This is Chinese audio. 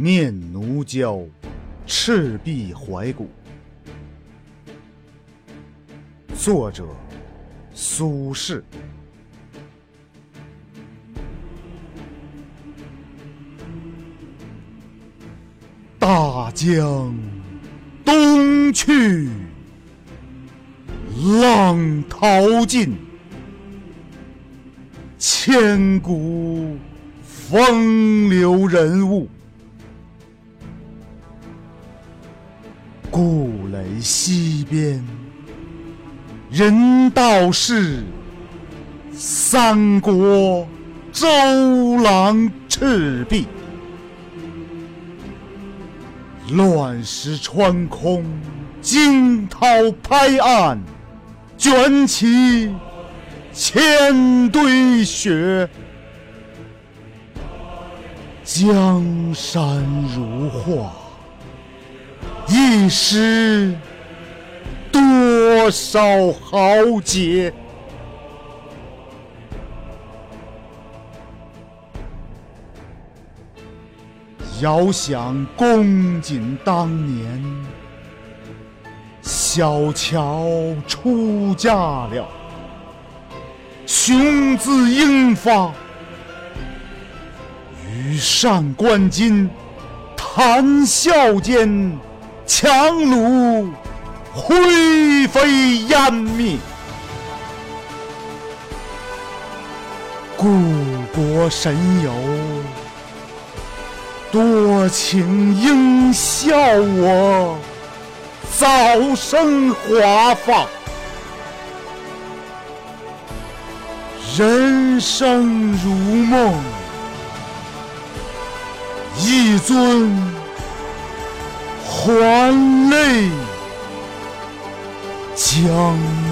念奴娇·赤壁怀古。作者：苏轼。大江东去，浪淘尽，千古风流人物。故垒西边，人道是三国周郎赤壁。乱石穿空，惊涛拍岸，卷起千堆雪。江山如画，一时多少豪杰。遥想公瑾当年，小乔出嫁了，雄姿英发，羽扇纶巾，谈笑间，强弩灰飞烟灭。故国神游。多情应笑我早生华发，人生如梦，一尊还酹江。